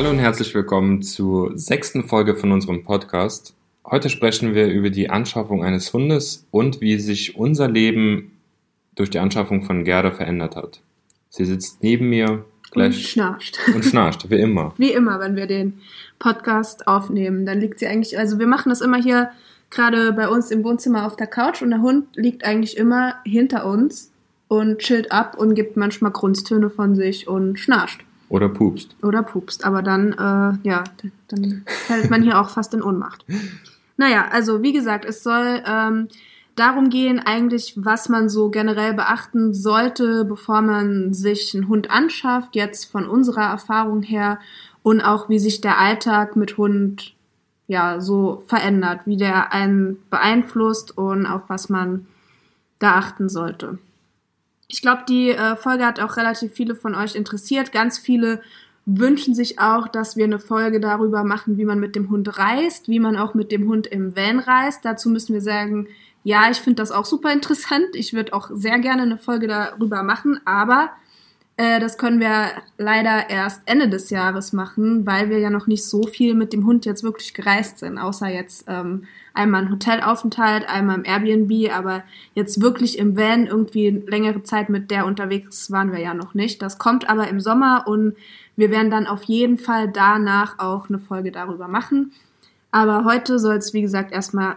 Hallo und herzlich willkommen zur sechsten Folge von unserem Podcast. Heute sprechen wir über die Anschaffung eines Hundes und wie sich unser Leben durch die Anschaffung von Gerda verändert hat. Sie sitzt neben mir gleich und schnarcht. Und schnarcht, wie immer. Wie immer, wenn wir den Podcast aufnehmen. Dann liegt sie eigentlich, also wir machen das immer hier gerade bei uns im Wohnzimmer auf der Couch und der Hund liegt eigentlich immer hinter uns und chillt ab und gibt manchmal Grunztöne von sich und schnarcht. Oder pupst. Oder pupst. Aber dann, äh, ja, dann fällt man hier auch fast in Ohnmacht. Naja, also wie gesagt, es soll ähm, darum gehen, eigentlich, was man so generell beachten sollte, bevor man sich einen Hund anschafft, jetzt von unserer Erfahrung her und auch wie sich der Alltag mit Hund ja so verändert, wie der einen beeinflusst und auf was man da achten sollte. Ich glaube, die äh, Folge hat auch relativ viele von euch interessiert. Ganz viele wünschen sich auch, dass wir eine Folge darüber machen, wie man mit dem Hund reist, wie man auch mit dem Hund im Van reist. Dazu müssen wir sagen, ja, ich finde das auch super interessant. Ich würde auch sehr gerne eine Folge darüber machen, aber äh, das können wir leider erst Ende des Jahres machen, weil wir ja noch nicht so viel mit dem Hund jetzt wirklich gereist sind, außer jetzt ähm, einmal ein Hotelaufenthalt, einmal im Airbnb, aber jetzt wirklich im Van irgendwie längere Zeit mit der unterwegs waren wir ja noch nicht. Das kommt aber im Sommer und wir werden dann auf jeden Fall danach auch eine Folge darüber machen. Aber heute soll es, wie gesagt, erstmal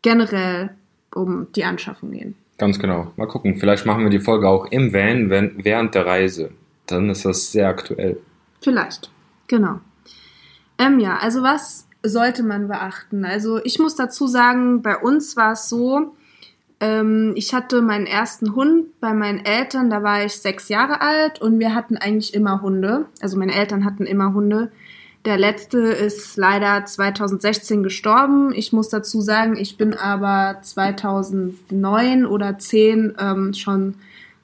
generell um die Anschaffung gehen. Ganz genau. Mal gucken. Vielleicht machen wir die Folge auch im Van während der Reise. Dann ist das sehr aktuell. Vielleicht. Genau. Ähm, ja, also was sollte man beachten? Also ich muss dazu sagen, bei uns war es so, ähm, ich hatte meinen ersten Hund bei meinen Eltern, da war ich sechs Jahre alt und wir hatten eigentlich immer Hunde. Also meine Eltern hatten immer Hunde. Der letzte ist leider 2016 gestorben. Ich muss dazu sagen, ich bin aber 2009 oder 10 ähm, schon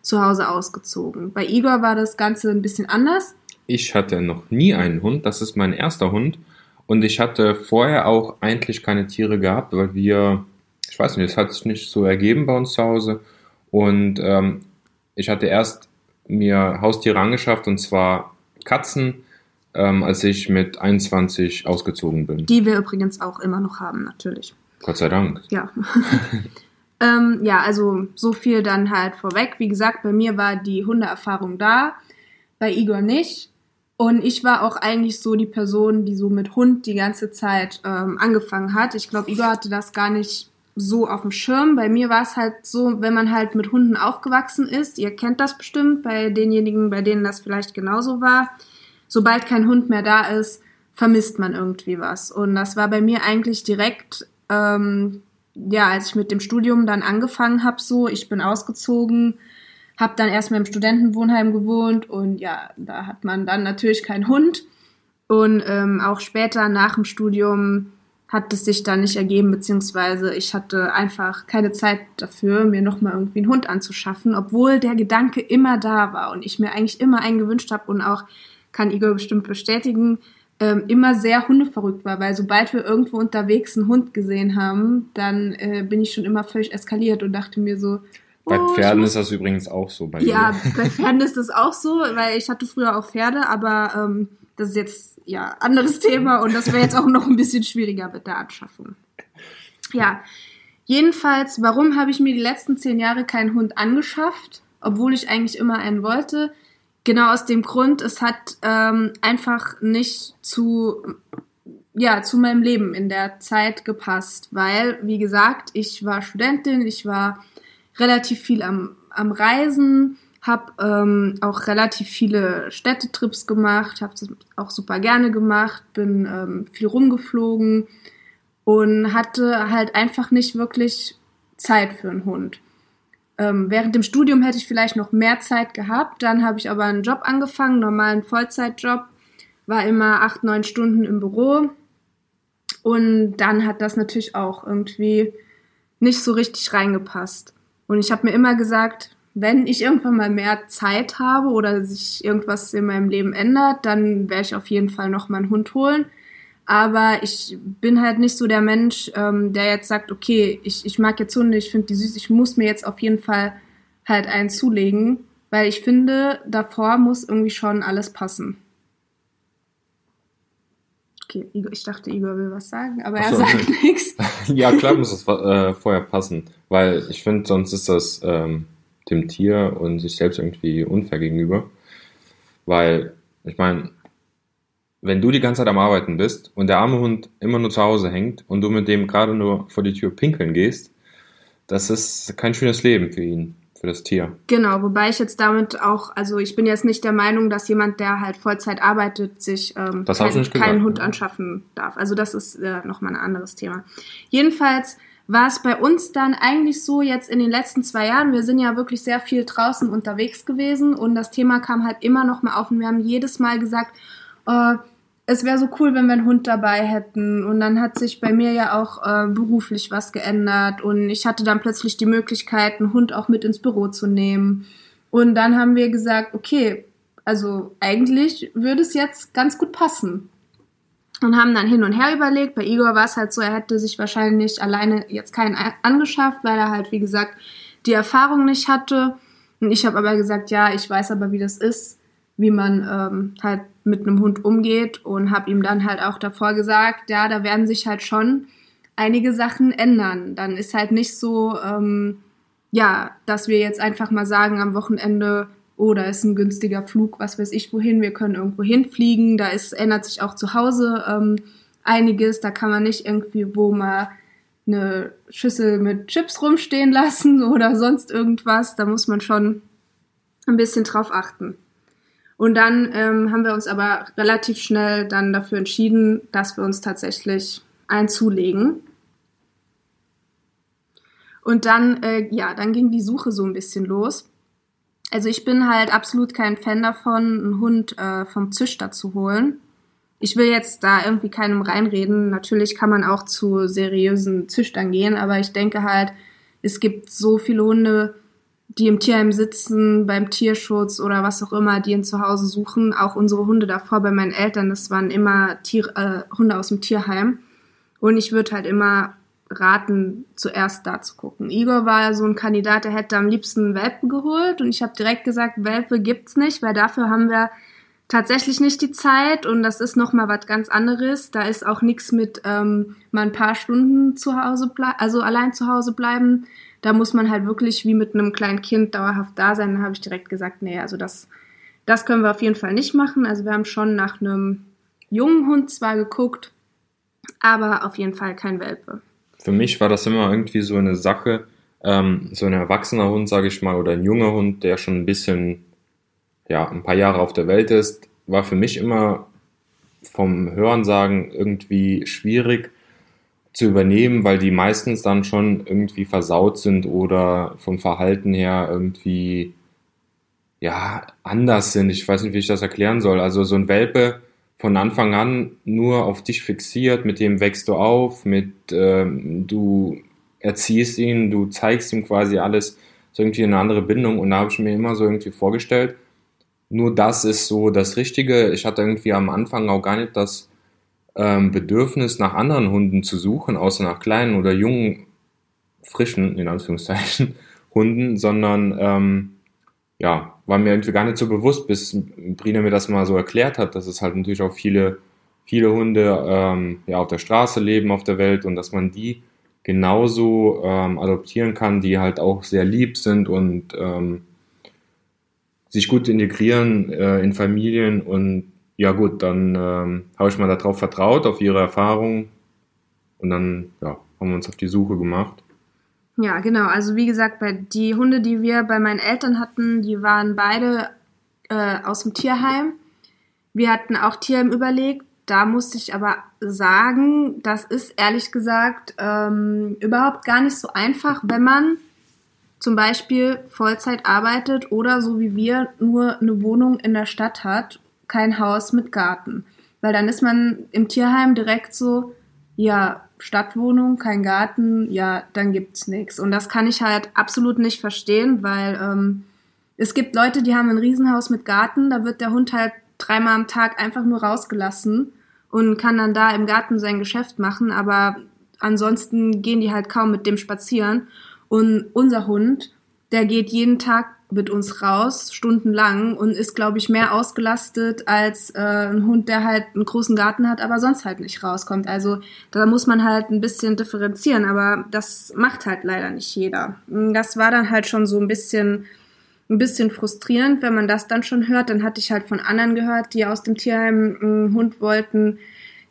zu Hause ausgezogen. Bei Igor war das Ganze ein bisschen anders. Ich hatte noch nie einen Hund. Das ist mein erster Hund. Und ich hatte vorher auch eigentlich keine Tiere gehabt, weil wir, ich weiß nicht, es hat sich nicht so ergeben bei uns zu Hause. Und ähm, ich hatte erst mir Haustiere angeschafft und zwar Katzen, ähm, als ich mit 21 ausgezogen bin. Die wir übrigens auch immer noch haben, natürlich. Gott sei Dank. Ja. ähm, ja, also so viel dann halt vorweg. Wie gesagt, bei mir war die Hundeerfahrung da, bei Igor nicht. Und ich war auch eigentlich so die Person, die so mit Hund die ganze Zeit ähm, angefangen hat. Ich glaube, Igor hatte das gar nicht so auf dem Schirm. Bei mir war es halt so, wenn man halt mit Hunden aufgewachsen ist, ihr kennt das bestimmt, bei denjenigen, bei denen das vielleicht genauso war, sobald kein Hund mehr da ist, vermisst man irgendwie was. Und das war bei mir eigentlich direkt, ähm, ja, als ich mit dem Studium dann angefangen habe, so, ich bin ausgezogen, habe dann erstmal im Studentenwohnheim gewohnt und ja, da hat man dann natürlich keinen Hund. Und ähm, auch später nach dem Studium hat es sich dann nicht ergeben, beziehungsweise ich hatte einfach keine Zeit dafür, mir nochmal irgendwie einen Hund anzuschaffen, obwohl der Gedanke immer da war und ich mir eigentlich immer einen gewünscht habe und auch, kann Igor bestimmt bestätigen, ähm, immer sehr hundeverrückt war, weil sobald wir irgendwo unterwegs einen Hund gesehen haben, dann äh, bin ich schon immer völlig eskaliert und dachte mir so, bei oh, Pferden ist das übrigens auch so. Bei ja, mir. bei Pferden ist das auch so, weil ich hatte früher auch Pferde, aber ähm, das ist jetzt ja anderes Thema und das wäre jetzt auch noch ein bisschen schwieriger mit der Anschaffung. Ja, jedenfalls, warum habe ich mir die letzten zehn Jahre keinen Hund angeschafft, obwohl ich eigentlich immer einen wollte? Genau aus dem Grund, es hat ähm, einfach nicht zu ja, zu meinem Leben in der Zeit gepasst, weil, wie gesagt, ich war Studentin, ich war relativ viel am, am Reisen, habe ähm, auch relativ viele Städtetrips gemacht, habe das auch super gerne gemacht, bin ähm, viel rumgeflogen und hatte halt einfach nicht wirklich Zeit für einen Hund. Ähm, während dem Studium hätte ich vielleicht noch mehr Zeit gehabt, dann habe ich aber einen Job angefangen, normalen Vollzeitjob, war immer acht, neun Stunden im Büro und dann hat das natürlich auch irgendwie nicht so richtig reingepasst. Und ich habe mir immer gesagt, wenn ich irgendwann mal mehr Zeit habe oder sich irgendwas in meinem Leben ändert, dann werde ich auf jeden Fall noch mal einen Hund holen. Aber ich bin halt nicht so der Mensch, ähm, der jetzt sagt, okay, ich, ich mag jetzt Hunde, ich finde die süß, ich muss mir jetzt auf jeden Fall halt einen zulegen, weil ich finde, davor muss irgendwie schon alles passen. Okay, Igor, ich dachte, Igor will was sagen, aber er so, sagt nichts. ja, klar muss es äh, vorher passen, weil ich finde, sonst ist das ähm, dem Tier und sich selbst irgendwie unfair gegenüber. Weil, ich meine, wenn du die ganze Zeit am Arbeiten bist und der arme Hund immer nur zu Hause hängt und du mit dem gerade nur vor die Tür pinkeln gehst, das ist kein schönes Leben für ihn für das Tier. Genau, wobei ich jetzt damit auch, also ich bin jetzt nicht der Meinung, dass jemand, der halt Vollzeit arbeitet, sich ähm, kein, keinen Hund anschaffen darf. Also das ist äh, nochmal ein anderes Thema. Jedenfalls war es bei uns dann eigentlich so jetzt in den letzten zwei Jahren, wir sind ja wirklich sehr viel draußen unterwegs gewesen und das Thema kam halt immer noch mal auf und wir haben jedes Mal gesagt, äh, es wäre so cool, wenn wir einen Hund dabei hätten. Und dann hat sich bei mir ja auch äh, beruflich was geändert. Und ich hatte dann plötzlich die Möglichkeit, einen Hund auch mit ins Büro zu nehmen. Und dann haben wir gesagt, okay, also eigentlich würde es jetzt ganz gut passen. Und haben dann hin und her überlegt. Bei Igor war es halt so, er hätte sich wahrscheinlich alleine jetzt keinen angeschafft, weil er halt, wie gesagt, die Erfahrung nicht hatte. Und ich habe aber gesagt, ja, ich weiß aber, wie das ist wie man ähm, halt mit einem Hund umgeht und habe ihm dann halt auch davor gesagt, ja, da werden sich halt schon einige Sachen ändern. Dann ist halt nicht so, ähm, ja, dass wir jetzt einfach mal sagen am Wochenende, oh, da ist ein günstiger Flug, was weiß ich wohin, wir können irgendwo hinfliegen, da ist, ändert sich auch zu Hause ähm, einiges, da kann man nicht irgendwie wo mal eine Schüssel mit Chips rumstehen lassen oder sonst irgendwas, da muss man schon ein bisschen drauf achten. Und dann ähm, haben wir uns aber relativ schnell dann dafür entschieden, dass wir uns tatsächlich einen zulegen. Und dann, äh, ja, dann ging die Suche so ein bisschen los. Also ich bin halt absolut kein Fan davon, einen Hund äh, vom Züchter zu holen. Ich will jetzt da irgendwie keinem reinreden. Natürlich kann man auch zu seriösen Züchtern gehen, aber ich denke halt, es gibt so viele Hunde, die im Tierheim sitzen, beim Tierschutz oder was auch immer, die ihn zu Hause suchen. Auch unsere Hunde davor bei meinen Eltern, das waren immer Tier, äh, Hunde aus dem Tierheim. Und ich würde halt immer raten, zuerst da zu gucken. Igor war so ein Kandidat, der hätte am liebsten Welpe geholt und ich habe direkt gesagt, Welpe gibt's nicht, weil dafür haben wir tatsächlich nicht die Zeit und das ist nochmal was ganz anderes. Da ist auch nichts mit ähm, mal ein paar Stunden zu Hause bleiben, also allein zu Hause bleiben da muss man halt wirklich wie mit einem kleinen Kind dauerhaft da sein. Da habe ich direkt gesagt, nee, also das, das können wir auf jeden Fall nicht machen. Also wir haben schon nach einem jungen Hund zwar geguckt, aber auf jeden Fall kein Welpe. Für mich war das immer irgendwie so eine Sache, ähm, so ein erwachsener Hund, sage ich mal, oder ein junger Hund, der schon ein bisschen, ja, ein paar Jahre auf der Welt ist, war für mich immer vom Hörensagen irgendwie schwierig, zu übernehmen, weil die meistens dann schon irgendwie versaut sind oder vom Verhalten her irgendwie ja anders sind. Ich weiß nicht, wie ich das erklären soll. Also so ein Welpe von Anfang an nur auf dich fixiert, mit dem wächst du auf, mit ähm, du erziehst ihn, du zeigst ihm quasi alles, so irgendwie eine andere Bindung und da habe ich mir immer so irgendwie vorgestellt, nur das ist so das Richtige. Ich hatte irgendwie am Anfang auch gar nicht das ähm, Bedürfnis, nach anderen Hunden zu suchen, außer nach kleinen oder jungen, frischen, in Anführungszeichen, Hunden, sondern ähm, ja, war mir irgendwie gar nicht so bewusst, bis Brina mir das mal so erklärt hat, dass es halt natürlich auch viele, viele Hunde ähm, ja, auf der Straße leben auf der Welt und dass man die genauso ähm, adoptieren kann, die halt auch sehr lieb sind und ähm, sich gut integrieren äh, in Familien und ja gut, dann ähm, habe ich mal darauf vertraut, auf ihre Erfahrung und dann ja, haben wir uns auf die Suche gemacht. Ja, genau. Also wie gesagt, bei die Hunde, die wir bei meinen Eltern hatten, die waren beide äh, aus dem Tierheim. Wir hatten auch Tierheim überlegt. Da musste ich aber sagen, das ist ehrlich gesagt ähm, überhaupt gar nicht so einfach, wenn man zum Beispiel Vollzeit arbeitet oder so wie wir nur eine Wohnung in der Stadt hat kein Haus mit Garten. Weil dann ist man im Tierheim direkt so, ja, Stadtwohnung, kein Garten, ja, dann gibt's nichts. Und das kann ich halt absolut nicht verstehen, weil ähm, es gibt Leute, die haben ein Riesenhaus mit Garten, da wird der Hund halt dreimal am Tag einfach nur rausgelassen und kann dann da im Garten sein Geschäft machen, aber ansonsten gehen die halt kaum mit dem spazieren. Und unser Hund, der geht jeden Tag mit uns raus, stundenlang und ist, glaube ich, mehr ausgelastet als äh, ein Hund, der halt einen großen Garten hat, aber sonst halt nicht rauskommt. Also da muss man halt ein bisschen differenzieren, aber das macht halt leider nicht jeder. Das war dann halt schon so ein bisschen ein bisschen frustrierend, wenn man das dann schon hört. Dann hatte ich halt von anderen gehört, die aus dem Tierheim einen Hund wollten,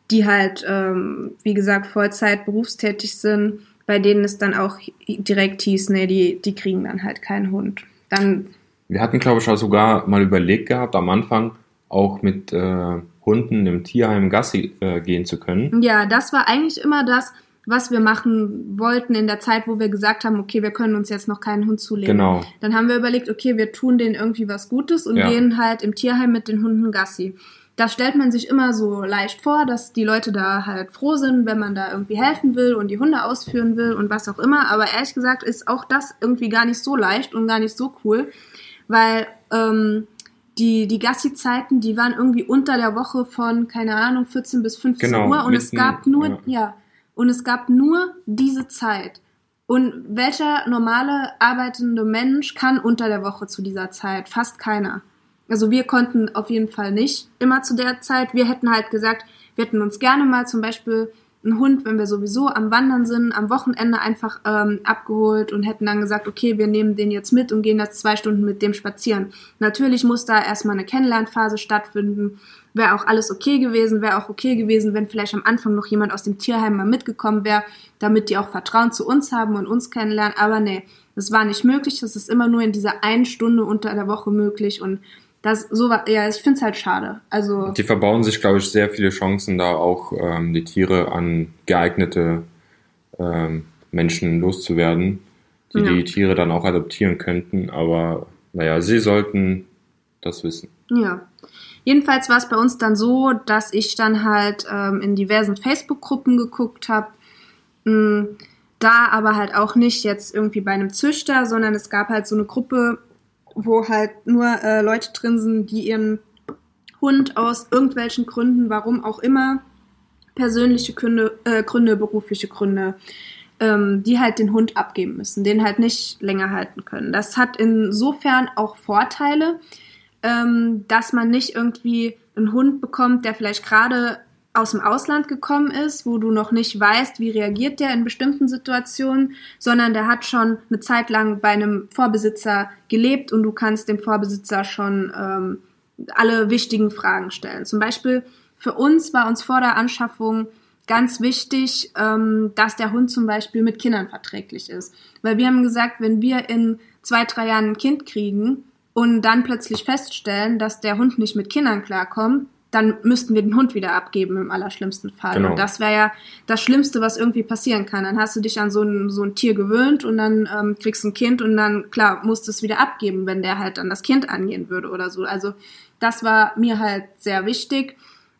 die halt, ähm, wie gesagt, Vollzeit berufstätig sind, bei denen es dann auch direkt hieß, nee, die, die kriegen dann halt keinen Hund. Dann. Wir hatten, glaube ich, auch sogar mal überlegt gehabt, am Anfang auch mit äh, Hunden im Tierheim Gassi äh, gehen zu können. Ja, das war eigentlich immer das, was wir machen wollten in der Zeit, wo wir gesagt haben, okay, wir können uns jetzt noch keinen Hund zulegen. Genau. Dann haben wir überlegt, okay, wir tun denen irgendwie was Gutes und ja. gehen halt im Tierheim mit den Hunden Gassi. Das stellt man sich immer so leicht vor, dass die Leute da halt froh sind, wenn man da irgendwie helfen will und die Hunde ausführen will und was auch immer. Aber ehrlich gesagt ist auch das irgendwie gar nicht so leicht und gar nicht so cool, weil ähm, die, die Gassi-Zeiten, die waren irgendwie unter der Woche von, keine Ahnung, 14 bis 15 genau, Uhr und mitten, es gab nur, ja. ja, und es gab nur diese Zeit. Und welcher normale arbeitende Mensch kann unter der Woche zu dieser Zeit? Fast keiner. Also wir konnten auf jeden Fall nicht immer zu der Zeit. Wir hätten halt gesagt, wir hätten uns gerne mal zum Beispiel einen Hund, wenn wir sowieso am Wandern sind, am Wochenende einfach ähm, abgeholt und hätten dann gesagt, okay, wir nehmen den jetzt mit und gehen das zwei Stunden mit dem spazieren. Natürlich muss da erstmal eine Kennenlernphase stattfinden. Wäre auch alles okay gewesen, wäre auch okay gewesen, wenn vielleicht am Anfang noch jemand aus dem Tierheim mal mitgekommen wäre, damit die auch Vertrauen zu uns haben und uns kennenlernen. Aber nee, das war nicht möglich. Das ist immer nur in dieser einen Stunde unter der Woche möglich und das so ja, ich finde es halt schade. Also die verbauen sich, glaube ich, sehr viele Chancen, da auch ähm, die Tiere an geeignete ähm, Menschen loszuwerden, die ja. die Tiere dann auch adoptieren könnten. Aber naja, sie sollten das wissen. Ja. Jedenfalls war es bei uns dann so, dass ich dann halt ähm, in diversen Facebook-Gruppen geguckt habe. Mm, da aber halt auch nicht jetzt irgendwie bei einem Züchter, sondern es gab halt so eine Gruppe, wo halt nur äh, Leute drin sind, die ihren Hund aus irgendwelchen Gründen, warum auch immer, persönliche Gründe, äh, Gründe berufliche Gründe, ähm, die halt den Hund abgeben müssen, den halt nicht länger halten können. Das hat insofern auch Vorteile, ähm, dass man nicht irgendwie einen Hund bekommt, der vielleicht gerade aus dem Ausland gekommen ist, wo du noch nicht weißt, wie reagiert der in bestimmten Situationen, sondern der hat schon eine Zeit lang bei einem Vorbesitzer gelebt und du kannst dem Vorbesitzer schon ähm, alle wichtigen Fragen stellen. Zum Beispiel für uns war uns vor der Anschaffung ganz wichtig, ähm, dass der Hund zum Beispiel mit Kindern verträglich ist. Weil wir haben gesagt, wenn wir in zwei, drei Jahren ein Kind kriegen und dann plötzlich feststellen, dass der Hund nicht mit Kindern klarkommt, dann müssten wir den Hund wieder abgeben im allerschlimmsten Fall. Genau. Und das wäre ja das Schlimmste, was irgendwie passieren kann. Dann hast du dich an so ein, so ein Tier gewöhnt und dann ähm, kriegst du ein Kind und dann, klar, musst du es wieder abgeben, wenn der halt dann das Kind angehen würde oder so. Also das war mir halt sehr wichtig.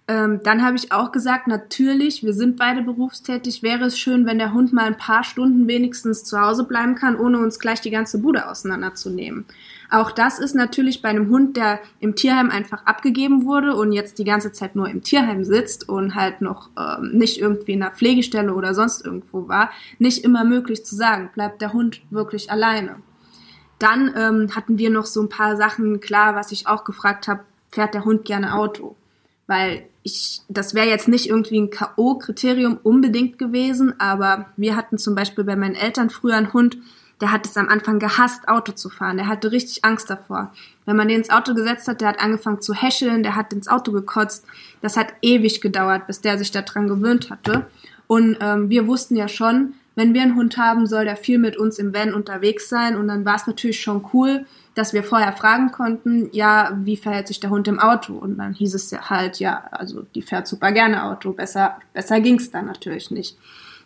Ähm, dann habe ich auch gesagt, natürlich, wir sind beide berufstätig, wäre es schön, wenn der Hund mal ein paar Stunden wenigstens zu Hause bleiben kann, ohne uns gleich die ganze Bude auseinanderzunehmen. Auch das ist natürlich bei einem Hund, der im Tierheim einfach abgegeben wurde und jetzt die ganze Zeit nur im Tierheim sitzt und halt noch ähm, nicht irgendwie in einer Pflegestelle oder sonst irgendwo war, nicht immer möglich zu sagen, bleibt der Hund wirklich alleine. Dann ähm, hatten wir noch so ein paar Sachen klar, was ich auch gefragt habe, fährt der Hund gerne Auto? Weil ich, das wäre jetzt nicht irgendwie ein K.O.-Kriterium unbedingt gewesen, aber wir hatten zum Beispiel bei meinen Eltern früher einen Hund, der hat es am Anfang gehasst, Auto zu fahren. Der hatte richtig Angst davor. Wenn man den ins Auto gesetzt hat, der hat angefangen zu häscheln, der hat ins Auto gekotzt. Das hat ewig gedauert, bis der sich daran gewöhnt hatte. Und ähm, wir wussten ja schon, wenn wir einen Hund haben, soll der viel mit uns im Van unterwegs sein. Und dann war es natürlich schon cool, dass wir vorher fragen konnten, ja, wie verhält sich der Hund im Auto? Und dann hieß es ja halt, ja, also die fährt super gerne Auto. Besser, besser ging's dann natürlich nicht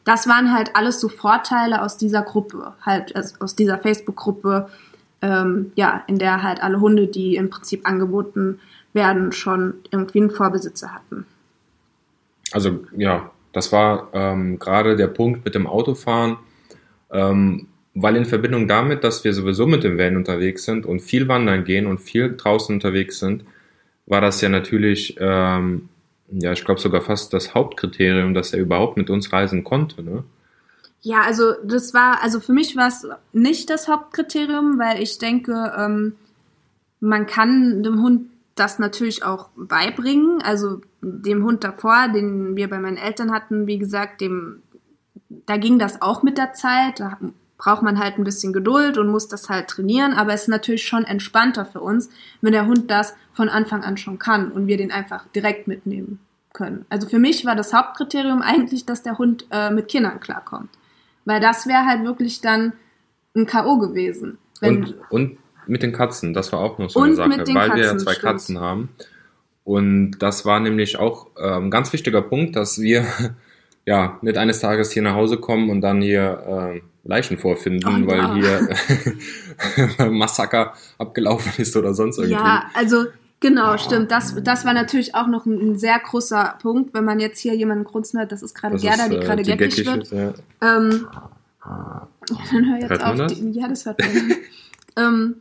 das waren halt alles so Vorteile aus dieser Gruppe, halt aus dieser Facebook-Gruppe, ähm, ja, in der halt alle Hunde, die im Prinzip angeboten werden, schon irgendwie einen Vorbesitzer hatten. Also ja, das war ähm, gerade der Punkt mit dem Autofahren, ähm, weil in Verbindung damit, dass wir sowieso mit dem Van unterwegs sind und viel wandern gehen und viel draußen unterwegs sind, war das ja natürlich ähm, ja, ich glaube sogar fast das Hauptkriterium, dass er überhaupt mit uns reisen konnte, ne? Ja, also das war, also für mich war es nicht das Hauptkriterium, weil ich denke, ähm, man kann dem Hund das natürlich auch beibringen. Also dem Hund davor, den wir bei meinen Eltern hatten, wie gesagt, dem, da ging das auch mit der Zeit. Da braucht man halt ein bisschen Geduld und muss das halt trainieren. Aber es ist natürlich schon entspannter für uns, wenn der Hund das von Anfang an schon kann und wir den einfach direkt mitnehmen können. Also für mich war das Hauptkriterium eigentlich, dass der Hund äh, mit Kindern klarkommt. Weil das wäre halt wirklich dann ein K.O. gewesen. und, und mit den Katzen, das war auch noch so eine Sache, weil Katzen, wir ja zwei stimmt. Katzen haben. Und das war nämlich auch ein ganz wichtiger Punkt, dass wir ja nicht eines Tages hier nach Hause kommen und dann hier äh, Leichen vorfinden, oh, weil ja. hier Massaker abgelaufen ist oder sonst irgendwie. Ja, also genau, oh. stimmt. Das, das war natürlich auch noch ein, ein, sehr großer Punkt, wenn man jetzt hier jemanden grunzen hört, das ist gerade Gerda, die äh, gerade geckig wird. Ist, ja. Ähm, dann hör jetzt hört auf. Die, ja, das hört man. ähm,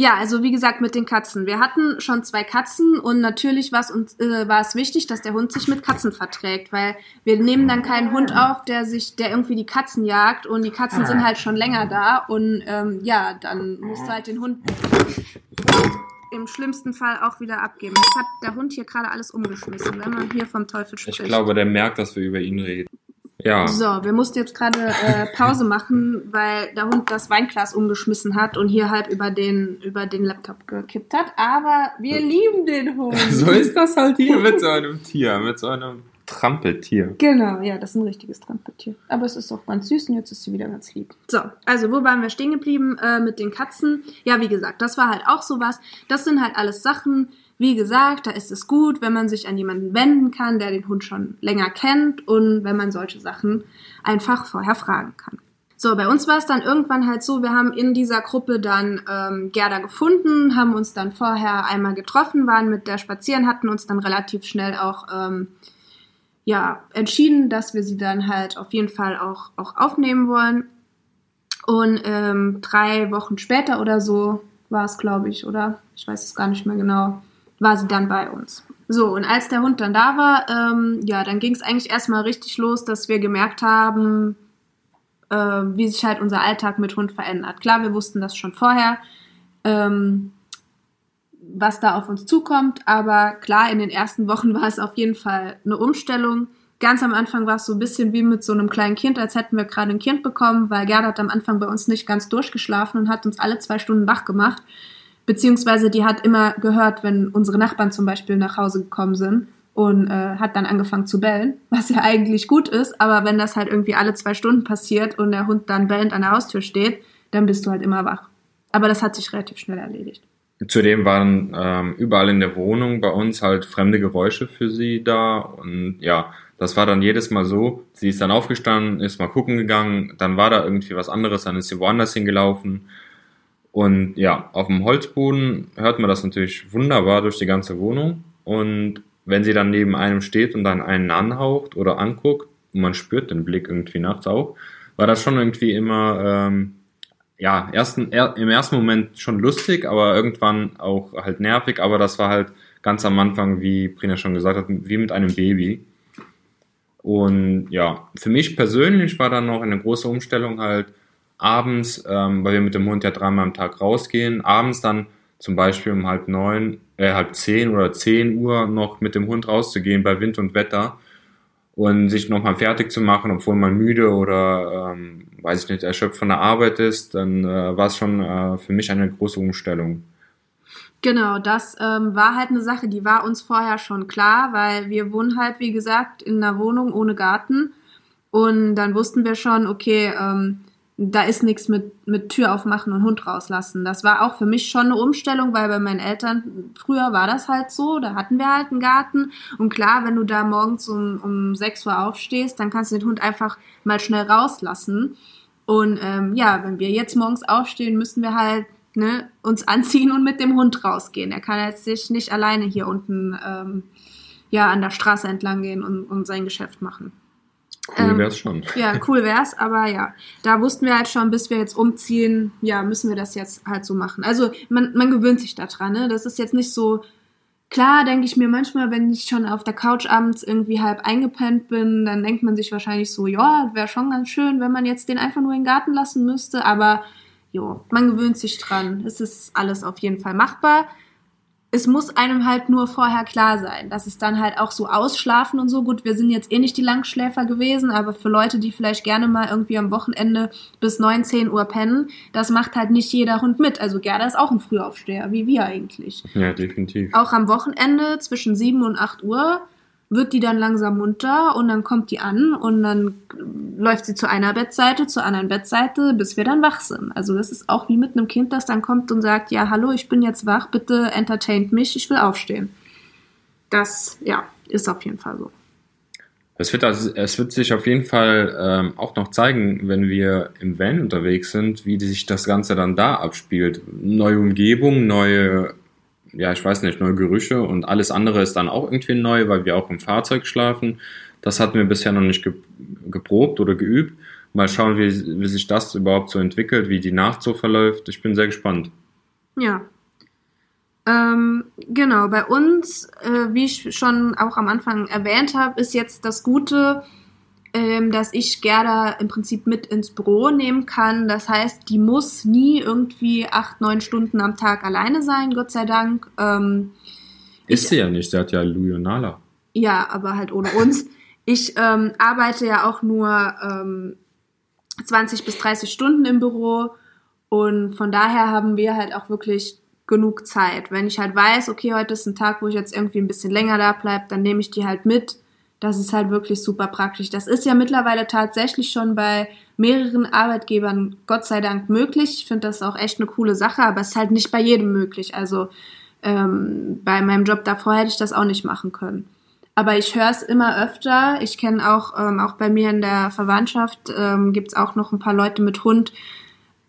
ja, also wie gesagt mit den Katzen. Wir hatten schon zwei Katzen und natürlich war es uns äh, war es wichtig, dass der Hund sich mit Katzen verträgt, weil wir nehmen dann keinen Hund auf, der sich, der irgendwie die Katzen jagt und die Katzen sind halt schon länger da und ähm, ja, dann musst du halt den Hund im schlimmsten Fall auch wieder abgeben. Jetzt hat der Hund hier gerade alles umgeschmissen, wenn man hier vom Teufel spricht. Ich glaube, der merkt, dass wir über ihn reden. Ja. So, wir mussten jetzt gerade äh, Pause machen, weil der Hund das Weinglas umgeschmissen hat und hier halb über den, über den Laptop gekippt hat. Aber wir lieben den Hund. so ist das halt hier mit so einem Tier, mit so einem Trampeltier. Genau, ja, das ist ein richtiges Trampeltier. Aber es ist auch ganz süß und jetzt ist sie wieder ganz lieb. So, also wo waren wir stehen geblieben äh, mit den Katzen? Ja, wie gesagt, das war halt auch sowas. Das sind halt alles Sachen, wie gesagt, da ist es gut, wenn man sich an jemanden wenden kann, der den Hund schon länger kennt und wenn man solche Sachen einfach vorher fragen kann. So, bei uns war es dann irgendwann halt so, wir haben in dieser Gruppe dann ähm, Gerda gefunden, haben uns dann vorher einmal getroffen, waren mit der spazieren, hatten uns dann relativ schnell auch ähm, ja, entschieden, dass wir sie dann halt auf jeden Fall auch, auch aufnehmen wollen. Und ähm, drei Wochen später oder so war es, glaube ich, oder? Ich weiß es gar nicht mehr genau war sie dann bei uns. So, und als der Hund dann da war, ähm, ja, dann ging es eigentlich erstmal richtig los, dass wir gemerkt haben, äh, wie sich halt unser Alltag mit Hund verändert. Klar, wir wussten das schon vorher, ähm, was da auf uns zukommt, aber klar, in den ersten Wochen war es auf jeden Fall eine Umstellung. Ganz am Anfang war es so ein bisschen wie mit so einem kleinen Kind, als hätten wir gerade ein Kind bekommen, weil Gerda hat am Anfang bei uns nicht ganz durchgeschlafen und hat uns alle zwei Stunden wach gemacht. Beziehungsweise die hat immer gehört, wenn unsere Nachbarn zum Beispiel nach Hause gekommen sind und äh, hat dann angefangen zu bellen, was ja eigentlich gut ist, aber wenn das halt irgendwie alle zwei Stunden passiert und der Hund dann bellend an der Haustür steht, dann bist du halt immer wach. Aber das hat sich relativ schnell erledigt. Zudem waren ähm, überall in der Wohnung bei uns halt fremde Geräusche für sie da und ja, das war dann jedes Mal so. Sie ist dann aufgestanden, ist mal gucken gegangen, dann war da irgendwie was anderes, dann ist sie woanders hingelaufen und ja, auf dem Holzboden hört man das natürlich wunderbar durch die ganze Wohnung. Und wenn sie dann neben einem steht und dann einen anhaucht oder anguckt, und man spürt den Blick irgendwie nachts auch, war das schon irgendwie immer, ähm, ja, ersten, er, im ersten Moment schon lustig, aber irgendwann auch halt nervig. Aber das war halt ganz am Anfang, wie Brina schon gesagt hat, wie mit einem Baby. Und ja, für mich persönlich war dann noch eine große Umstellung halt, abends, ähm, weil wir mit dem Hund ja dreimal am Tag rausgehen, abends dann zum Beispiel um halb neun, äh, halb zehn oder zehn Uhr noch mit dem Hund rauszugehen bei Wind und Wetter und sich nochmal fertig zu machen, obwohl man müde oder, ähm, weiß ich nicht, erschöpft von der Arbeit ist, dann äh, war es schon äh, für mich eine große Umstellung. Genau, das ähm, war halt eine Sache, die war uns vorher schon klar, weil wir wohnen halt, wie gesagt, in einer Wohnung ohne Garten. Und dann wussten wir schon, okay, ähm, da ist nichts mit, mit Tür aufmachen und Hund rauslassen. Das war auch für mich schon eine Umstellung, weil bei meinen Eltern, früher war das halt so, da hatten wir halt einen Garten. Und klar, wenn du da morgens um, um 6 Uhr aufstehst, dann kannst du den Hund einfach mal schnell rauslassen. Und ähm, ja, wenn wir jetzt morgens aufstehen, müssen wir halt ne, uns anziehen und mit dem Hund rausgehen. Er kann jetzt sich nicht alleine hier unten ähm, ja an der Straße entlang gehen und, und sein Geschäft machen. Cool wär's schon. ja, cool wär's, aber ja, da wussten wir halt schon, bis wir jetzt umziehen, ja, müssen wir das jetzt halt so machen. Also man, man gewöhnt sich daran, ne? Das ist jetzt nicht so Klar, denke ich mir manchmal, wenn ich schon auf der Couch abends irgendwie halb eingepennt bin, dann denkt man sich wahrscheinlich so, ja, wäre schon ganz schön, wenn man jetzt den einfach nur in den Garten lassen müsste, aber jo, man gewöhnt sich dran. Es ist alles auf jeden Fall machbar es muss einem halt nur vorher klar sein, dass es dann halt auch so ausschlafen und so. Gut, wir sind jetzt eh nicht die Langschläfer gewesen, aber für Leute, die vielleicht gerne mal irgendwie am Wochenende bis 9, 10 Uhr pennen, das macht halt nicht jeder Hund mit. Also Gerda ist auch ein Frühaufsteher, wie wir eigentlich. Ja, definitiv. Auch am Wochenende zwischen 7 und 8 Uhr wird die dann langsam munter und dann kommt die an und dann läuft sie zu einer Bettseite, zur anderen Bettseite, bis wir dann wach sind. Also das ist auch wie mit einem Kind, das dann kommt und sagt, ja, hallo, ich bin jetzt wach, bitte entertaint mich, ich will aufstehen. Das, ja, ist auf jeden Fall so. Es wird, also, es wird sich auf jeden Fall ähm, auch noch zeigen, wenn wir im Van unterwegs sind, wie sich das Ganze dann da abspielt. Neue Umgebung, neue ja, ich weiß nicht, neue Gerüche und alles andere ist dann auch irgendwie neu, weil wir auch im Fahrzeug schlafen. Das hatten wir bisher noch nicht ge geprobt oder geübt. Mal schauen, wie, wie sich das überhaupt so entwickelt, wie die Nacht so verläuft. Ich bin sehr gespannt. Ja. Ähm, genau, bei uns, äh, wie ich schon auch am Anfang erwähnt habe, ist jetzt das Gute, ähm, dass ich Gerda im Prinzip mit ins Büro nehmen kann. Das heißt, die muss nie irgendwie acht, neun Stunden am Tag alleine sein, Gott sei Dank. Ähm, ist ich, sie ja nicht, sie hat ja Luyonala. Ja, aber halt ohne uns. Ich ähm, arbeite ja auch nur ähm, 20 bis 30 Stunden im Büro und von daher haben wir halt auch wirklich genug Zeit. Wenn ich halt weiß, okay, heute ist ein Tag, wo ich jetzt irgendwie ein bisschen länger da bleibe, dann nehme ich die halt mit das ist halt wirklich super praktisch. Das ist ja mittlerweile tatsächlich schon bei mehreren Arbeitgebern Gott sei Dank möglich. Ich finde das auch echt eine coole Sache, aber es ist halt nicht bei jedem möglich. Also ähm, bei meinem Job davor hätte ich das auch nicht machen können. Aber ich höre es immer öfter. Ich kenne auch, ähm, auch bei mir in der Verwandtschaft ähm, gibt es auch noch ein paar Leute mit Hund,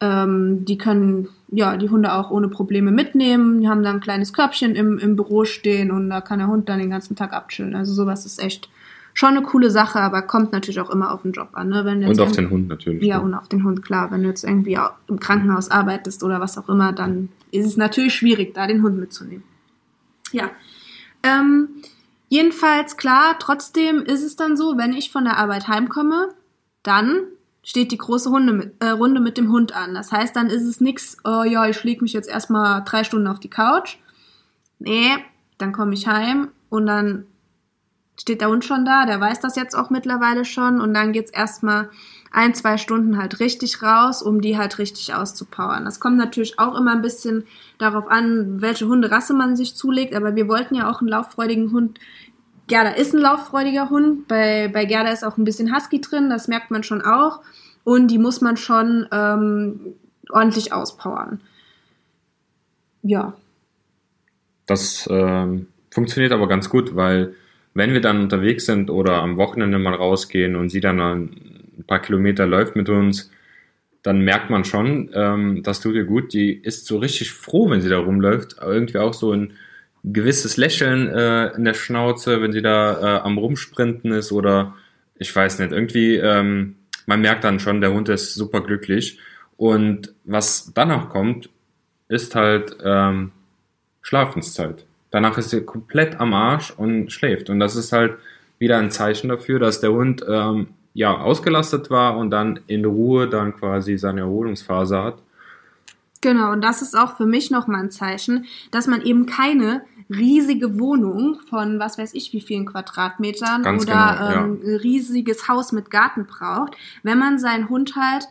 ähm, die können ja die Hunde auch ohne Probleme mitnehmen. Die haben dann ein kleines Körbchen im, im Büro stehen und da kann der Hund dann den ganzen Tag abchillen. Also sowas ist echt schon eine coole Sache, aber kommt natürlich auch immer auf den Job an. Ne? und auf den Hund natürlich. Ja, ne? und auf den Hund, klar. Wenn du jetzt irgendwie im Krankenhaus arbeitest oder was auch immer, dann ist es natürlich schwierig, da den Hund mitzunehmen. Ja. Ähm, jedenfalls, klar, trotzdem ist es dann so, wenn ich von der Arbeit heimkomme, dann steht die große Hunde mit, äh, Runde mit dem Hund an. Das heißt, dann ist es nix, oh ja, ich lege mich jetzt erstmal drei Stunden auf die Couch. Nee, dann komme ich heim und dann steht der Hund schon da, der weiß das jetzt auch mittlerweile schon und dann geht's erstmal ein, zwei Stunden halt richtig raus, um die halt richtig auszupowern. Das kommt natürlich auch immer ein bisschen darauf an, welche Hunderasse man sich zulegt, aber wir wollten ja auch einen lauffreudigen Hund. Gerda ist ein lauffreudiger Hund, bei, bei Gerda ist auch ein bisschen Husky drin, das merkt man schon auch und die muss man schon ähm, ordentlich auspowern. Ja. Das ähm, funktioniert aber ganz gut, weil wenn wir dann unterwegs sind oder am Wochenende mal rausgehen und sie dann ein paar Kilometer läuft mit uns, dann merkt man schon, ähm, das tut ihr gut. Die ist so richtig froh, wenn sie da rumläuft. Irgendwie auch so ein gewisses Lächeln äh, in der Schnauze, wenn sie da äh, am Rumsprinten ist oder ich weiß nicht, irgendwie, ähm, man merkt dann schon, der Hund ist super glücklich. Und was danach kommt, ist halt ähm, Schlafenszeit. Danach ist sie komplett am Arsch und schläft. Und das ist halt wieder ein Zeichen dafür, dass der Hund ähm, ja ausgelastet war und dann in Ruhe dann quasi seine Erholungsphase hat. Genau, und das ist auch für mich nochmal ein Zeichen, dass man eben keine riesige Wohnung von was weiß ich wie vielen Quadratmetern Ganz oder genau, ähm, ja. riesiges Haus mit Garten braucht, wenn man seinen Hund halt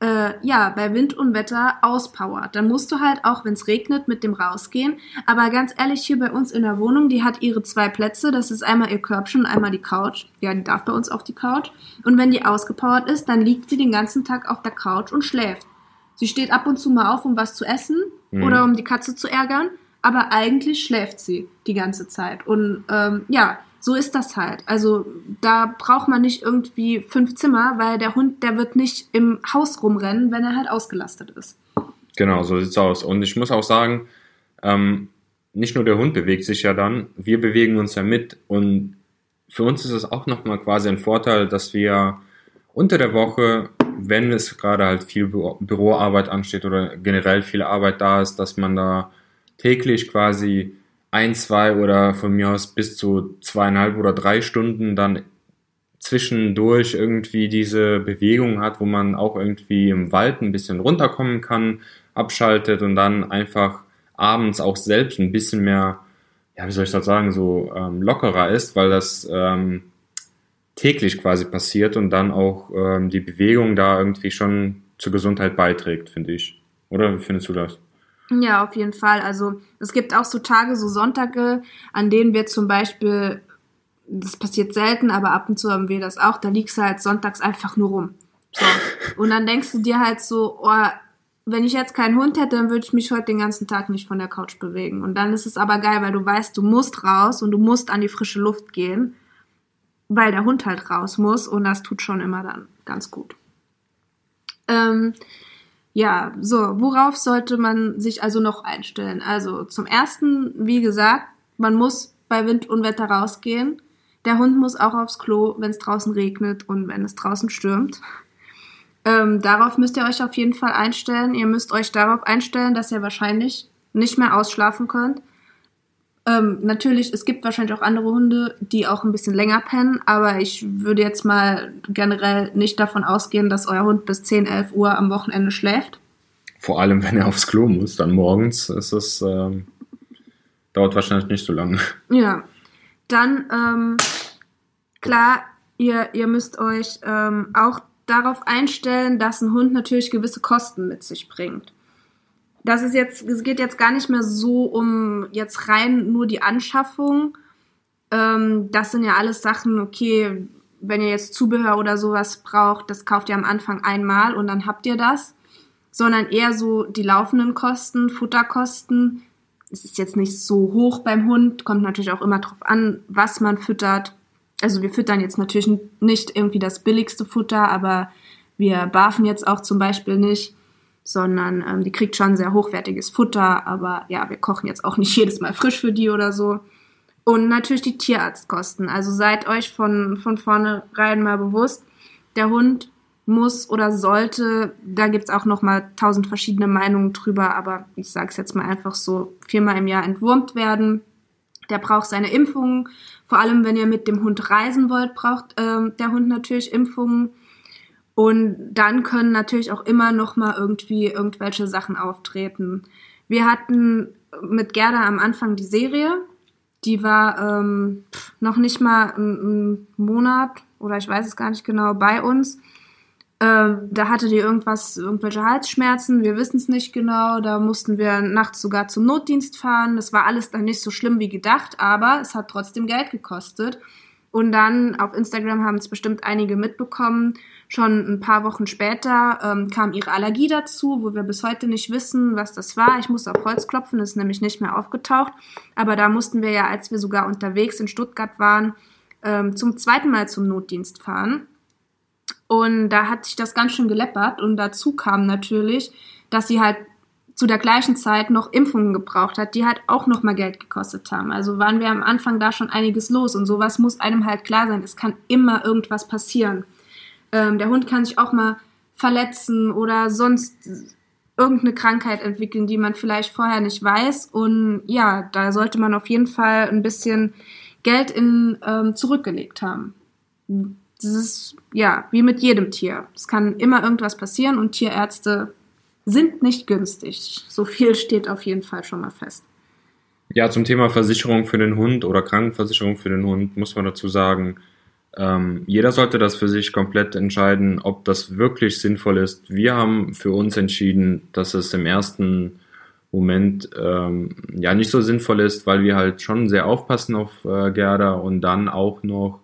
äh, ja, bei Wind und Wetter auspowert. Dann musst du halt auch, wenn es regnet, mit dem rausgehen. Aber ganz ehrlich, hier bei uns in der Wohnung, die hat ihre zwei Plätze. Das ist einmal ihr Körbchen und einmal die Couch. Ja, die darf bei uns auf die Couch. Und wenn die ausgepowert ist, dann liegt sie den ganzen Tag auf der Couch und schläft. Sie steht ab und zu mal auf, um was zu essen mhm. oder um die Katze zu ärgern. Aber eigentlich schläft sie die ganze Zeit. Und ähm, ja, so ist das halt. Also da braucht man nicht irgendwie fünf Zimmer, weil der Hund, der wird nicht im Haus rumrennen, wenn er halt ausgelastet ist. Genau, so sieht's aus. Und ich muss auch sagen, ähm, nicht nur der Hund bewegt sich ja dann, wir bewegen uns ja mit. Und für uns ist es auch nochmal quasi ein Vorteil, dass wir unter der Woche, wenn es gerade halt viel Büroarbeit ansteht oder generell viel Arbeit da ist, dass man da täglich quasi ein, zwei oder von mir aus bis zu zweieinhalb oder drei Stunden dann zwischendurch irgendwie diese Bewegung hat, wo man auch irgendwie im Wald ein bisschen runterkommen kann, abschaltet und dann einfach abends auch selbst ein bisschen mehr, ja, wie soll ich das sagen, so ähm, lockerer ist, weil das ähm, täglich quasi passiert und dann auch ähm, die Bewegung da irgendwie schon zur Gesundheit beiträgt, finde ich. Oder wie findest du das? Ja, auf jeden Fall. Also es gibt auch so Tage, so Sonntage, an denen wir zum Beispiel, das passiert selten, aber ab und zu haben wir das auch, da liegst du halt sonntags einfach nur rum. So. Und dann denkst du dir halt so, oh, wenn ich jetzt keinen Hund hätte, dann würde ich mich heute den ganzen Tag nicht von der Couch bewegen. Und dann ist es aber geil, weil du weißt, du musst raus und du musst an die frische Luft gehen, weil der Hund halt raus muss und das tut schon immer dann ganz gut. Ähm, ja, so, worauf sollte man sich also noch einstellen? Also zum ersten, wie gesagt, man muss bei Wind und Wetter rausgehen. Der Hund muss auch aufs Klo, wenn es draußen regnet und wenn es draußen stürmt. Ähm, darauf müsst ihr euch auf jeden Fall einstellen. Ihr müsst euch darauf einstellen, dass ihr wahrscheinlich nicht mehr ausschlafen könnt. Ähm, natürlich, es gibt wahrscheinlich auch andere Hunde, die auch ein bisschen länger pennen, aber ich würde jetzt mal generell nicht davon ausgehen, dass euer Hund bis 10, 11 Uhr am Wochenende schläft. Vor allem, wenn er aufs Klo muss, dann morgens ist es, ähm, dauert wahrscheinlich nicht so lange. Ja, dann, ähm, klar, ihr, ihr müsst euch ähm, auch darauf einstellen, dass ein Hund natürlich gewisse Kosten mit sich bringt das ist jetzt, es geht jetzt gar nicht mehr so um jetzt rein nur die Anschaffung. Ähm, das sind ja alles Sachen, okay, wenn ihr jetzt Zubehör oder sowas braucht, das kauft ihr am Anfang einmal und dann habt ihr das. Sondern eher so die laufenden Kosten, Futterkosten. Es ist jetzt nicht so hoch beim Hund, kommt natürlich auch immer drauf an, was man füttert. Also wir füttern jetzt natürlich nicht irgendwie das billigste Futter, aber wir barfen jetzt auch zum Beispiel nicht sondern ähm, die kriegt schon sehr hochwertiges Futter, aber ja, wir kochen jetzt auch nicht jedes Mal frisch für die oder so. Und natürlich die Tierarztkosten. Also seid euch von, von vornherein mal bewusst, der Hund muss oder sollte, da gibt's auch noch mal tausend verschiedene Meinungen drüber, aber ich sage es jetzt mal einfach so, viermal im Jahr entwurmt werden. Der braucht seine Impfungen. Vor allem, wenn ihr mit dem Hund reisen wollt, braucht ähm, der Hund natürlich Impfungen. Und dann können natürlich auch immer noch mal irgendwie irgendwelche Sachen auftreten. Wir hatten mit Gerda am Anfang die Serie. Die war ähm, noch nicht mal einen Monat oder ich weiß es gar nicht genau bei uns. Ähm, da hatte die irgendwas, irgendwelche Halsschmerzen, wir wissen es nicht genau. Da mussten wir nachts sogar zum Notdienst fahren. Das war alles dann nicht so schlimm wie gedacht, aber es hat trotzdem Geld gekostet. Und dann auf Instagram haben es bestimmt einige mitbekommen. Schon ein paar Wochen später ähm, kam ihre Allergie dazu, wo wir bis heute nicht wissen, was das war. Ich musste auf Holz klopfen, ist nämlich nicht mehr aufgetaucht. Aber da mussten wir ja, als wir sogar unterwegs in Stuttgart waren, ähm, zum zweiten Mal zum Notdienst fahren. Und da hat sich das ganz schön geleppert. Und dazu kam natürlich, dass sie halt zu der gleichen Zeit noch Impfungen gebraucht hat, die halt auch noch mal Geld gekostet haben. Also waren wir am Anfang da schon einiges los und sowas muss einem halt klar sein. Es kann immer irgendwas passieren. Ähm, der Hund kann sich auch mal verletzen oder sonst irgendeine Krankheit entwickeln, die man vielleicht vorher nicht weiß. Und ja, da sollte man auf jeden Fall ein bisschen Geld in ähm, zurückgelegt haben. Das ist ja wie mit jedem Tier. Es kann immer irgendwas passieren und Tierärzte sind nicht günstig. So viel steht auf jeden Fall schon mal fest. Ja, zum Thema Versicherung für den Hund oder Krankenversicherung für den Hund muss man dazu sagen, ähm, jeder sollte das für sich komplett entscheiden, ob das wirklich sinnvoll ist. Wir haben für uns entschieden, dass es im ersten Moment ähm, ja nicht so sinnvoll ist, weil wir halt schon sehr aufpassen auf äh, Gerda und dann auch noch,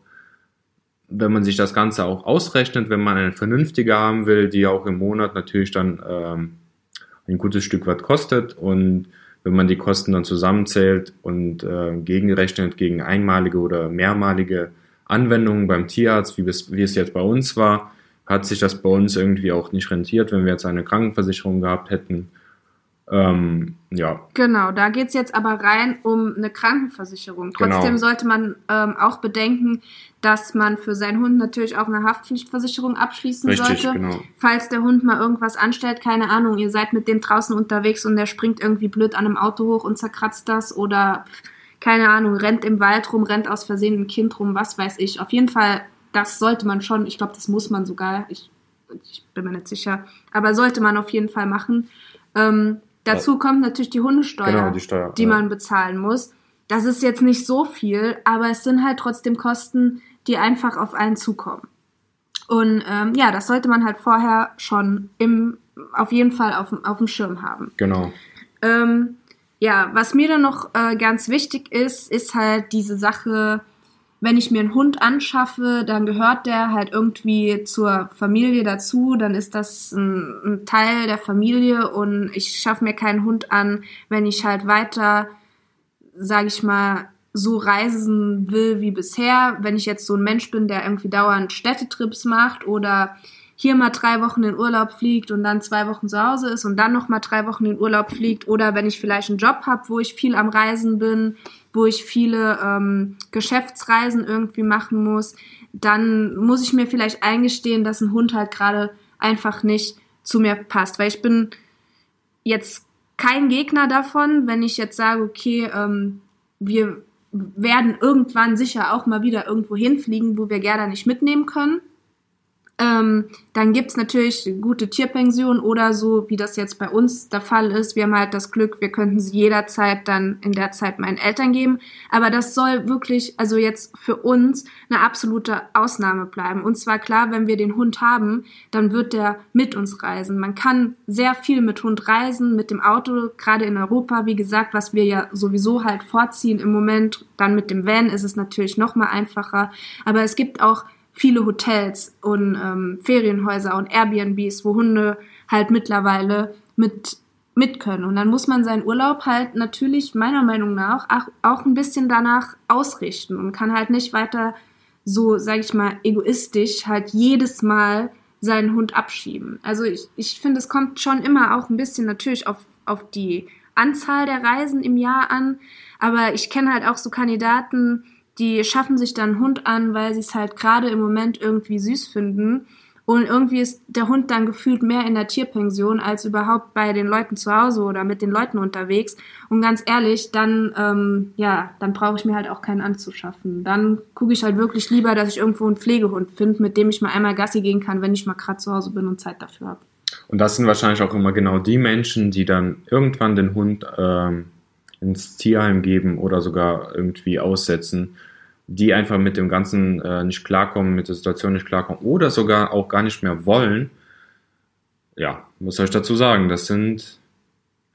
wenn man sich das Ganze auch ausrechnet, wenn man eine vernünftige haben will, die auch im Monat natürlich dann ähm, ein gutes Stück weit kostet und wenn man die Kosten dann zusammenzählt und äh, gegenrechnet gegen einmalige oder mehrmalige Anwendungen beim Tierarzt, wie es, wie es jetzt bei uns war, hat sich das bei uns irgendwie auch nicht rentiert, wenn wir jetzt eine Krankenversicherung gehabt hätten. Ähm, ja. Genau, da geht es jetzt aber rein um eine Krankenversicherung. Genau. Trotzdem genau. sollte man ähm, auch bedenken, dass man für seinen Hund natürlich auch eine Haftpflichtversicherung abschließen Richtig, sollte. Genau. Falls der Hund mal irgendwas anstellt, keine Ahnung, ihr seid mit dem draußen unterwegs und der springt irgendwie blöd an einem Auto hoch und zerkratzt das oder keine Ahnung, rennt im Wald rum, rennt aus Versehen ein Kind rum, was weiß ich. Auf jeden Fall, das sollte man schon, ich glaube, das muss man sogar, ich, ich bin mir nicht sicher, aber sollte man auf jeden Fall machen. Ähm, dazu kommt natürlich die Hundesteuer, Genau, die Steuer, die ja. man bezahlen muss. Das ist jetzt nicht so viel, aber es sind halt trotzdem Kosten, die einfach auf einen zukommen. Und ähm, ja, das sollte man halt vorher schon im, auf jeden Fall auf, dem- auf dem Schirm haben. Genau. Ähm, ja, was mir dann noch äh, ganz wichtig ist, ist halt diese Sache, wenn ich mir einen Hund anschaffe, dann gehört der halt irgendwie zur Familie dazu, dann ist das ein, ein Teil der Familie und ich schaffe mir keinen Hund an, wenn ich halt weiter, sage ich mal, so reisen will wie bisher. Wenn ich jetzt so ein Mensch bin, der irgendwie dauernd Städtetrips macht oder hier mal drei Wochen in Urlaub fliegt und dann zwei Wochen zu Hause ist und dann noch mal drei Wochen in Urlaub fliegt oder wenn ich vielleicht einen Job habe, wo ich viel am Reisen bin, wo ich viele ähm, Geschäftsreisen irgendwie machen muss, dann muss ich mir vielleicht eingestehen, dass ein Hund halt gerade einfach nicht zu mir passt, weil ich bin jetzt kein Gegner davon, wenn ich jetzt sage, okay, ähm, wir werden irgendwann sicher auch mal wieder irgendwo hinfliegen, wo wir Gerda nicht mitnehmen können. Ähm, dann gibt's natürlich gute Tierpensionen oder so, wie das jetzt bei uns der Fall ist. Wir haben halt das Glück, wir könnten sie jederzeit dann in der Zeit meinen Eltern geben. Aber das soll wirklich, also jetzt für uns, eine absolute Ausnahme bleiben. Und zwar klar, wenn wir den Hund haben, dann wird der mit uns reisen. Man kann sehr viel mit Hund reisen, mit dem Auto, gerade in Europa, wie gesagt, was wir ja sowieso halt vorziehen im Moment. Dann mit dem Van ist es natürlich noch mal einfacher. Aber es gibt auch viele Hotels und ähm, Ferienhäuser und Airbnbs, wo Hunde halt mittlerweile mit mit können. Und dann muss man seinen Urlaub halt natürlich meiner Meinung nach auch, auch ein bisschen danach ausrichten und kann halt nicht weiter so, sag ich mal, egoistisch halt jedes Mal seinen Hund abschieben. Also ich, ich finde, es kommt schon immer auch ein bisschen natürlich auf, auf die Anzahl der Reisen im Jahr an. Aber ich kenne halt auch so Kandidaten, die schaffen sich dann einen Hund an, weil sie es halt gerade im Moment irgendwie süß finden. Und irgendwie ist der Hund dann gefühlt mehr in der Tierpension als überhaupt bei den Leuten zu Hause oder mit den Leuten unterwegs. Und ganz ehrlich, dann, ähm, ja, dann brauche ich mir halt auch keinen anzuschaffen. Dann gucke ich halt wirklich lieber, dass ich irgendwo einen Pflegehund finde, mit dem ich mal einmal Gassi gehen kann, wenn ich mal gerade zu Hause bin und Zeit dafür habe. Und das sind wahrscheinlich auch immer genau die Menschen, die dann irgendwann den Hund ähm, ins Tierheim geben oder sogar irgendwie aussetzen, die einfach mit dem Ganzen äh, nicht klarkommen, mit der Situation nicht klarkommen oder sogar auch gar nicht mehr wollen. Ja, soll ich dazu sagen? Das sind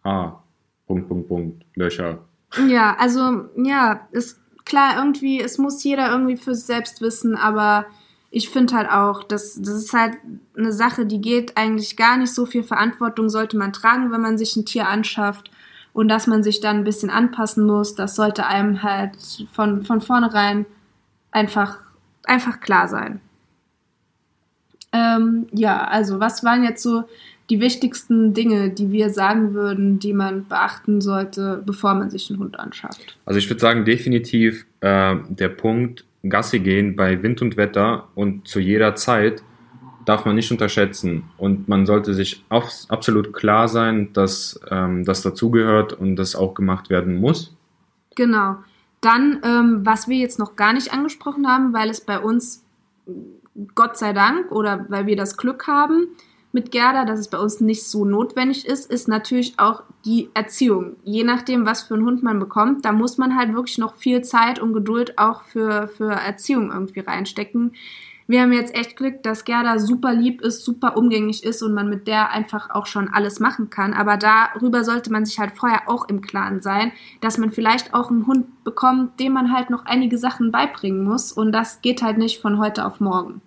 ah, Punkt, Punkt, Punkt, Löcher. Ja, also ja, ist klar, irgendwie, es muss jeder irgendwie für sich selbst wissen, aber ich finde halt auch, dass das ist halt eine Sache, die geht eigentlich gar nicht so viel Verantwortung sollte man tragen, wenn man sich ein Tier anschafft und dass man sich dann ein bisschen anpassen muss, das sollte einem halt von, von vornherein einfach, einfach klar sein. Ähm, ja, also was waren jetzt so die wichtigsten Dinge, die wir sagen würden, die man beachten sollte, bevor man sich einen Hund anschafft? Also ich würde sagen, definitiv äh, der Punkt Gassi gehen bei Wind und Wetter und zu jeder Zeit darf man nicht unterschätzen. Und man sollte sich absolut klar sein, dass ähm, das dazugehört und das auch gemacht werden muss. Genau. Dann, ähm, was wir jetzt noch gar nicht angesprochen haben, weil es bei uns, Gott sei Dank, oder weil wir das Glück haben mit Gerda, dass es bei uns nicht so notwendig ist, ist natürlich auch die Erziehung. Je nachdem, was für einen Hund man bekommt, da muss man halt wirklich noch viel Zeit und Geduld auch für, für Erziehung irgendwie reinstecken. Wir haben jetzt echt Glück, dass Gerda super lieb ist, super umgänglich ist und man mit der einfach auch schon alles machen kann. Aber darüber sollte man sich halt vorher auch im Klaren sein, dass man vielleicht auch einen Hund bekommt, dem man halt noch einige Sachen beibringen muss. Und das geht halt nicht von heute auf morgen.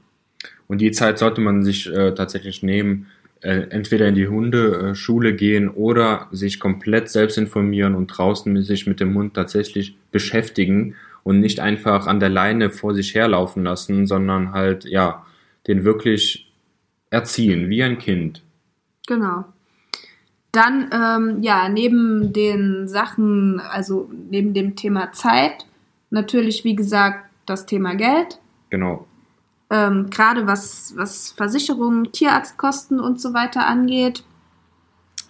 Und die Zeit sollte man sich äh, tatsächlich nehmen, äh, entweder in die Hundeschule gehen oder sich komplett selbst informieren und draußen sich mit dem Hund tatsächlich beschäftigen und nicht einfach an der Leine vor sich herlaufen lassen, sondern halt, ja, den wirklich erziehen, wie ein Kind. Genau. Dann, ähm, ja, neben den Sachen, also neben dem Thema Zeit, natürlich, wie gesagt, das Thema Geld. Genau. Ähm, Gerade was, was Versicherungen, Tierarztkosten und so weiter angeht.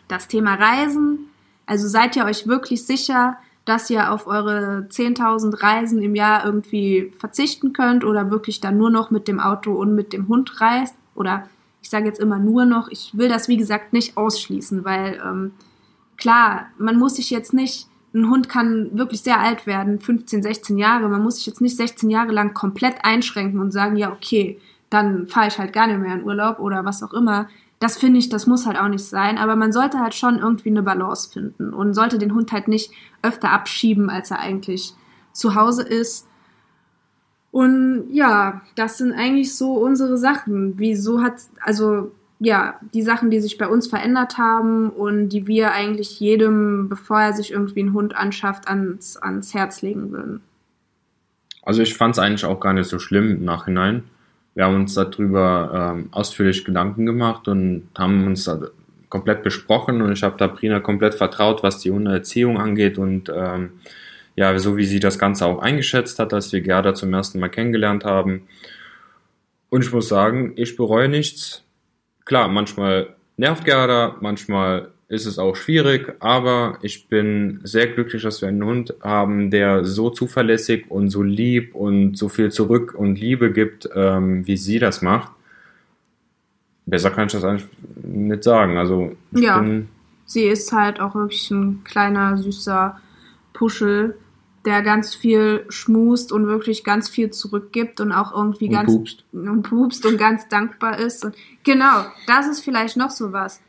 Das Thema Reisen. Also seid ihr euch wirklich sicher, dass ihr auf eure 10.000 Reisen im Jahr irgendwie verzichten könnt oder wirklich dann nur noch mit dem Auto und mit dem Hund reist. Oder ich sage jetzt immer nur noch, ich will das wie gesagt nicht ausschließen, weil ähm, klar, man muss sich jetzt nicht, ein Hund kann wirklich sehr alt werden, 15, 16 Jahre, man muss sich jetzt nicht 16 Jahre lang komplett einschränken und sagen, ja, okay, dann fahre ich halt gar nicht mehr in Urlaub oder was auch immer. Das finde ich, das muss halt auch nicht sein, aber man sollte halt schon irgendwie eine Balance finden und sollte den Hund halt nicht öfter abschieben, als er eigentlich zu Hause ist. Und ja, das sind eigentlich so unsere Sachen. Wieso hat, also ja, die Sachen, die sich bei uns verändert haben und die wir eigentlich jedem, bevor er sich irgendwie einen Hund anschafft, ans, ans Herz legen würden. Also ich fand es eigentlich auch gar nicht so schlimm im Nachhinein. Wir haben uns darüber ähm, ausführlich Gedanken gemacht und haben uns da komplett besprochen und ich habe da Prina komplett vertraut, was die Hundeerziehung angeht und ähm, ja, so wie sie das Ganze auch eingeschätzt hat, als wir Gerda zum ersten Mal kennengelernt haben. Und ich muss sagen, ich bereue nichts klar, manchmal nervt Gerda, manchmal ist es auch schwierig, aber ich bin sehr glücklich, dass wir einen Hund haben, der so zuverlässig und so lieb und so viel zurück und Liebe gibt, ähm, wie sie das macht. Besser kann ich das eigentlich nicht sagen. Also ja, sie ist halt auch wirklich ein kleiner süßer Puschel, der ganz viel schmust und wirklich ganz viel zurückgibt und auch irgendwie und ganz pupst. und pupst und ganz dankbar ist. Und genau, das ist vielleicht noch so was.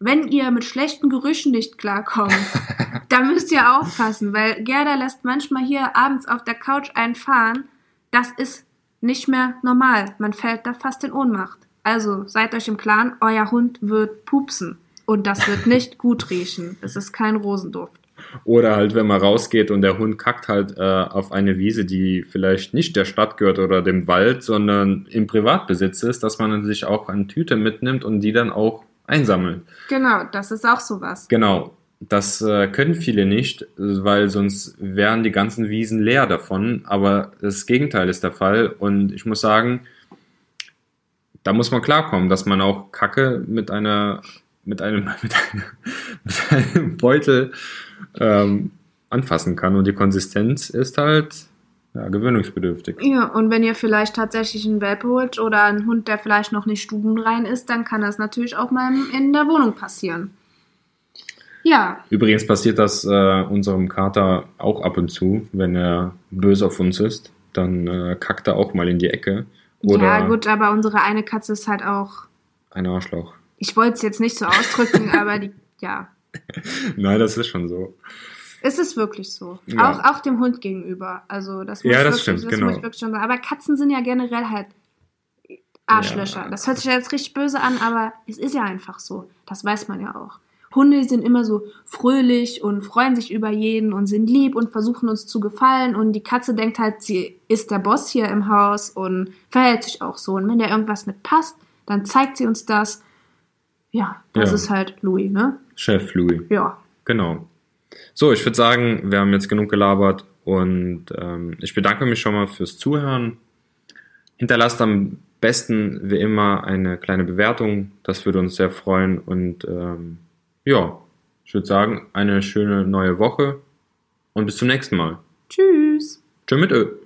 Wenn ihr mit schlechten Gerüchen nicht klarkommt, dann müsst ihr aufpassen, weil Gerda lässt manchmal hier abends auf der Couch einfahren. Das ist nicht mehr normal. Man fällt da fast in Ohnmacht. Also seid euch im Klaren, euer Hund wird pupsen. Und das wird nicht gut riechen. Es ist kein Rosenduft. Oder halt, wenn man rausgeht und der Hund kackt halt äh, auf eine Wiese, die vielleicht nicht der Stadt gehört oder dem Wald, sondern im Privatbesitz ist, dass man sich auch eine Tüte mitnimmt und die dann auch einsammelt. Genau, das ist auch sowas. Genau. Das äh, können viele nicht, weil sonst wären die ganzen Wiesen leer davon. Aber das Gegenteil ist der Fall. Und ich muss sagen, da muss man klarkommen, dass man auch Kacke mit einer mit einem, mit einem, mit einem Beutel ähm, anfassen kann. Und die Konsistenz ist halt ja, gewöhnungsbedürftig. Ja, und wenn ihr vielleicht tatsächlich einen Welpe holt oder einen Hund, der vielleicht noch nicht stubenrein ist, dann kann das natürlich auch mal in der Wohnung passieren. Ja. Übrigens passiert das äh, unserem Kater auch ab und zu, wenn er böse auf uns ist. Dann äh, kackt er auch mal in die Ecke. Oder ja, gut, aber unsere eine Katze ist halt auch. Ein Arschloch. Ich wollte es jetzt nicht so ausdrücken, aber die, ja. Nein, das ist schon so. Es ist wirklich so. Ja. Auch, auch dem Hund gegenüber. Also das muss, ja, das wirklich, stimmt, das genau. muss ich wirklich schon sagen. Aber Katzen sind ja generell halt Arschlöcher. Ja. Das hört sich ja jetzt richtig böse an, aber es ist ja einfach so. Das weiß man ja auch. Hunde sind immer so fröhlich und freuen sich über jeden und sind lieb und versuchen uns zu gefallen. Und die Katze denkt halt, sie ist der Boss hier im Haus und verhält sich auch so. Und wenn der irgendwas mit passt, dann zeigt sie uns das. Ja, das ja. ist halt Louis, ne? Chef Louis. Ja. Genau. So, ich würde sagen, wir haben jetzt genug gelabert und ähm, ich bedanke mich schon mal fürs Zuhören. Hinterlasst am besten wie immer eine kleine Bewertung, das würde uns sehr freuen und ähm, ja, ich würde sagen, eine schöne neue Woche und bis zum nächsten Mal. Tschüss. Tschüss mit Ö.